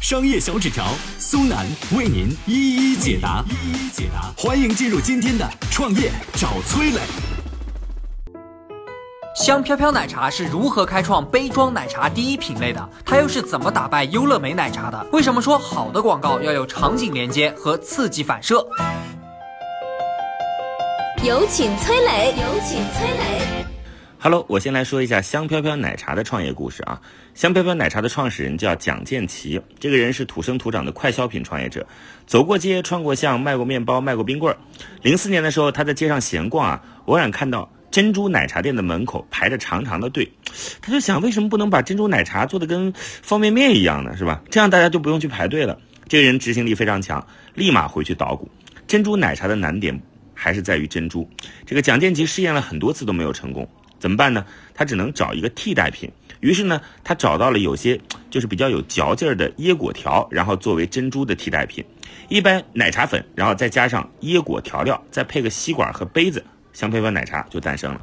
商业小纸条苏南为您一一解答，一一解答。欢迎进入今天的创业找崔磊。香飘飘奶茶是如何开创杯装奶茶第一品类的？它又是怎么打败优乐美奶茶的？为什么说好的广告要有场景连接和刺激反射？有请崔磊，有请崔磊。Hello，我先来说一下香飘飘奶茶的创业故事啊。香飘飘奶茶的创始人叫蒋建奇，这个人是土生土长的快消品创业者，走过街，穿过巷，卖过面包，卖过冰棍儿。零四年的时候，他在街上闲逛啊，偶然看到。珍珠奶茶店的门口排着长长的队，他就想，为什么不能把珍珠奶茶做的跟方便面一样呢？是吧？这样大家就不用去排队了。这个人执行力非常强，立马回去捣鼓。珍珠奶茶的难点还是在于珍珠。这个蒋建奇试验了很多次都没有成功，怎么办呢？他只能找一个替代品。于是呢，他找到了有些就是比较有嚼劲儿的椰果条，然后作为珍珠的替代品。一般奶茶粉，然后再加上椰果调料，再配个吸管和杯子。香飘飘奶茶就诞生了。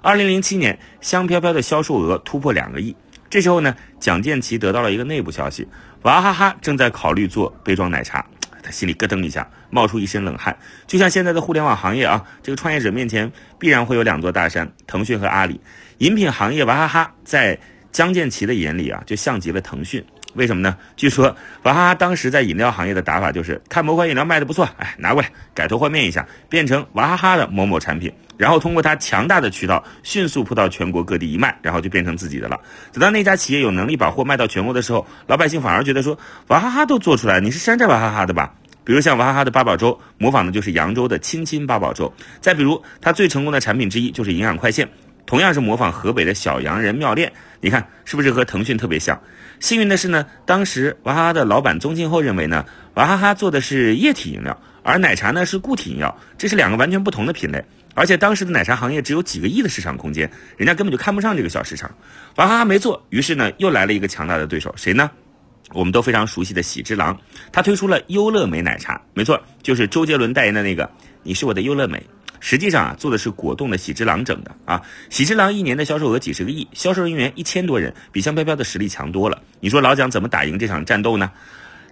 二零零七年，香飘飘的销售额突破两个亿。这时候呢，蒋建奇得到了一个内部消息，娃哈哈正在考虑做杯装奶茶。他心里咯噔一下，冒出一身冷汗。就像现在的互联网行业啊，这个创业者面前必然会有两座大山：腾讯和阿里。饮品行业娃哈哈在江建奇的眼里啊，就像极了腾讯。为什么呢？据说娃哈哈当时在饮料行业的打法就是看某款饮料卖的不错，哎，拿过来改头换面一下，变成娃哈哈的某某产品，然后通过它强大的渠道迅速铺到全国各地一卖，然后就变成自己的了。等到那家企业有能力把货卖到全国的时候，老百姓反而觉得说娃哈哈都做出来，你是山寨娃哈哈的吧？比如像娃哈哈的八宝粥，模仿的就是扬州的亲亲八宝粥。再比如它最成功的产品之一就是营养快线。同样是模仿河北的小洋人妙恋，你看是不是和腾讯特别像？幸运的是呢，当时娃哈哈的老板宗庆后认为呢，娃哈哈做的是液体饮料，而奶茶呢是固体饮料，这是两个完全不同的品类。而且当时的奶茶行业只有几个亿的市场空间，人家根本就看不上这个小市场。娃哈哈没做，于是呢又来了一个强大的对手，谁呢？我们都非常熟悉的喜之郎，他推出了优乐美奶茶，没错，就是周杰伦代言的那个，你是我的优乐美。实际上啊，做的是果冻的喜之郎整的啊。喜之郎一年的销售额几十个亿，销售人员一千多人，比香飘飘的实力强多了。你说老蒋怎么打赢这场战斗呢？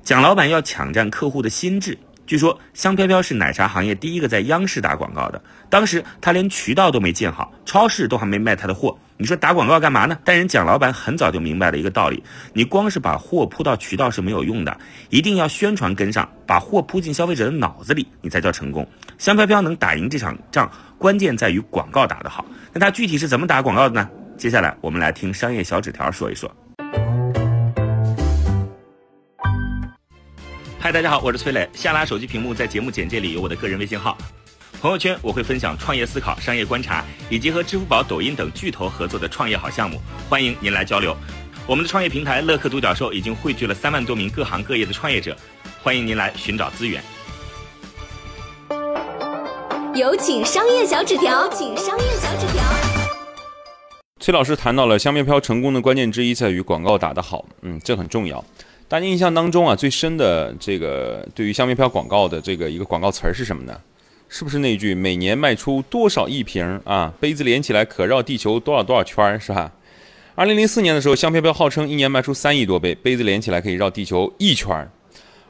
蒋老板要抢占客户的心智。据说香飘飘是奶茶行业第一个在央视打广告的，当时他连渠道都没建好，超市都还没卖他的货。你说打广告干嘛呢？但人蒋老板很早就明白了一个道理：你光是把货铺到渠道是没有用的，一定要宣传跟上，把货铺进消费者的脑子里，你才叫成功。香飘飘能打赢这场仗，关键在于广告打得好。那他具体是怎么打广告的呢？接下来我们来听商业小纸条说一说。嗨，大家好，我是崔磊。下拉手机屏幕，在节目简介里有我的个人微信号。朋友圈我会分享创业思考、商业观察，以及和支付宝、抖音等巨头合作的创业好项目，欢迎您来交流。我们的创业平台乐客独角兽已经汇聚了三万多名各行各业的创业者，欢迎您来寻找资源。有请商业小纸条，请商业小纸条。崔老师谈到了香飘飘成功的关键之一在于广告打得好，嗯，这很重要。大家印象当中啊，最深的这个对于香飘飘广告的这个一个广告词儿是什么呢？是不是那句每年卖出多少亿瓶啊？杯子连起来可绕地球多少多少圈儿，是吧？二零零四年的时候，香飘飘号称一年卖出三亿多杯，杯子连起来可以绕地球一圈儿。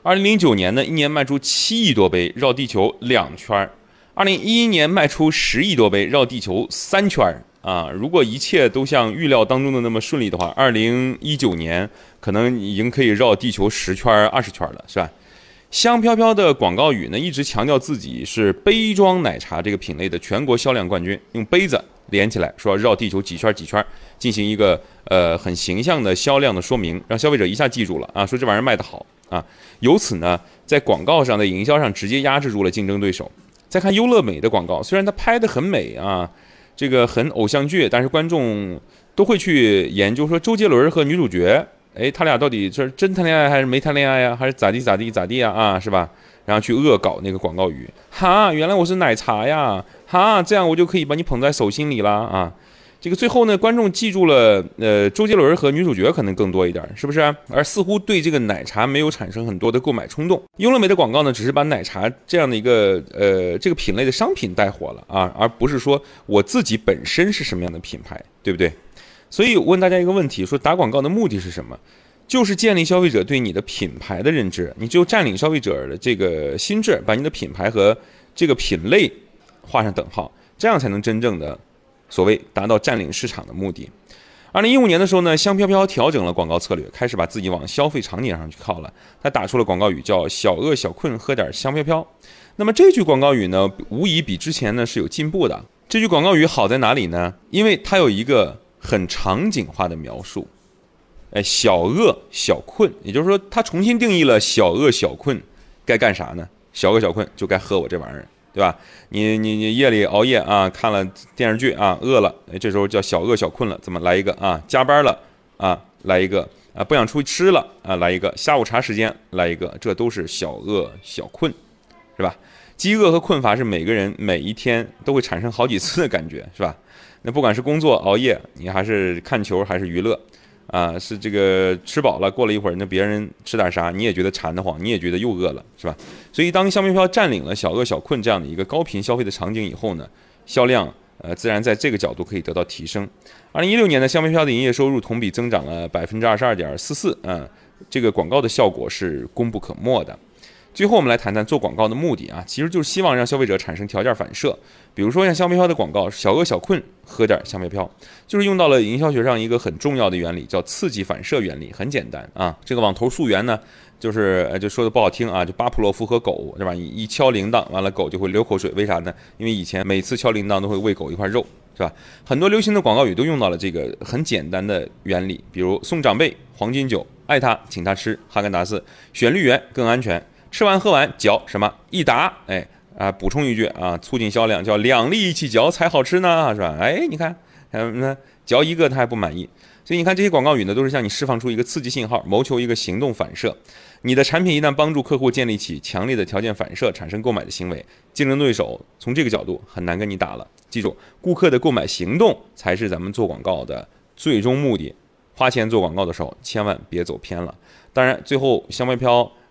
二零零九年呢，一年卖出七亿多杯，绕地球两圈儿。二零一一年卖出十亿多杯，绕地球三圈儿。啊，如果一切都像预料当中的那么顺利的话，二零一九年可能已经可以绕地球十圈、二十圈了，是吧？香飘飘的广告语呢，一直强调自己是杯装奶茶这个品类的全国销量冠军，用杯子连起来说绕地球几圈几圈，进行一个呃很形象的销量的说明，让消费者一下记住了啊，说这玩意儿卖得好啊。由此呢，在广告上的营销上直接压制住了竞争对手。再看优乐美的广告，虽然它拍得很美啊，这个很偶像剧，但是观众都会去研究说周杰伦和女主角。哎，他俩到底是真谈恋爱还是没谈恋爱呀？还是咋地咋地咋地呀？啊，是吧？然后去恶搞那个广告语，哈，原来我是奶茶呀，哈，这样我就可以把你捧在手心里啦啊。这个最后呢，观众记住了，呃，周杰伦和女主角可能更多一点，是不是？而似乎对这个奶茶没有产生很多的购买冲动。优乐美的广告呢，只是把奶茶这样的一个呃这个品类的商品带火了啊，而不是说我自己本身是什么样的品牌，对不对？所以问大家一个问题：说打广告的目的是什么？就是建立消费者对你的品牌的认知，你只有占领消费者的这个心智，把你的品牌和这个品类画上等号，这样才能真正的。所谓达到占领市场的目的。二零一五年的时候呢，香飘飘调整了广告策略，开始把自己往消费场景上去靠了。他打出了广告语叫“小饿小困喝点香飘飘”。那么这句广告语呢，无疑比之前呢是有进步的。这句广告语好在哪里呢？因为它有一个很场景化的描述。哎，小饿小困，也就是说，它重新定义了小饿小困该干啥呢？小饿小困就该喝我这玩意儿。对吧？你你你夜里熬夜啊，看了电视剧啊，饿了，哎，这时候叫小饿小困了，怎么来一个啊？加班了啊，来一个啊，不想出去吃了啊，来一个下午茶时间来一个，这都是小饿小困，是吧？饥饿和困乏是每个人每一天都会产生好几次的感觉，是吧？那不管是工作熬夜，你还是看球还是娱乐。啊，是这个吃饱了，过了一会儿，那别人吃点啥，你也觉得馋得慌，你也觉得又饿了，是吧？所以当香飘飘占领了小饿小困这样的一个高频消费的场景以后呢，销量呃自然在这个角度可以得到提升。二零一六年呢香飘飘的营业收入同比增长了百分之二十二点四四，嗯，这个广告的效果是功不可没的。最后我们来谈谈做广告的目的啊，其实就是希望让消费者产生条件反射。比如说像香飘飘的广告，小饿小困喝点香飘飘，就是用到了营销学上一个很重要的原理，叫刺激反射原理。很简单啊，这个网头溯源呢，就是呃就说的不好听啊，就巴甫洛夫和狗对吧？一敲铃铛，完了狗就会流口水，为啥呢？因为以前每次敲铃铛都会喂狗一块肉，是吧？很多流行的广告语都用到了这个很简单的原理，比如送长辈黄金酒，爱他请他吃哈根达斯，选绿源更安全。吃完喝完嚼什么？一打哎啊补充一句啊促进销量叫两粒一起嚼才好吃呢是吧？哎你看嗯那嚼一个他还不满意。所以你看这些广告语呢都是向你释放出一个刺激信号谋求一个行动反射你的产品一旦帮助客户建立起强烈的条件反射产生购买的行为竞争对手从这个角度很难跟你打了。记住顾客的购买行动才是咱们做广告的最终目的花钱做广告的时候千万别走偏了。当然最后香飘飘。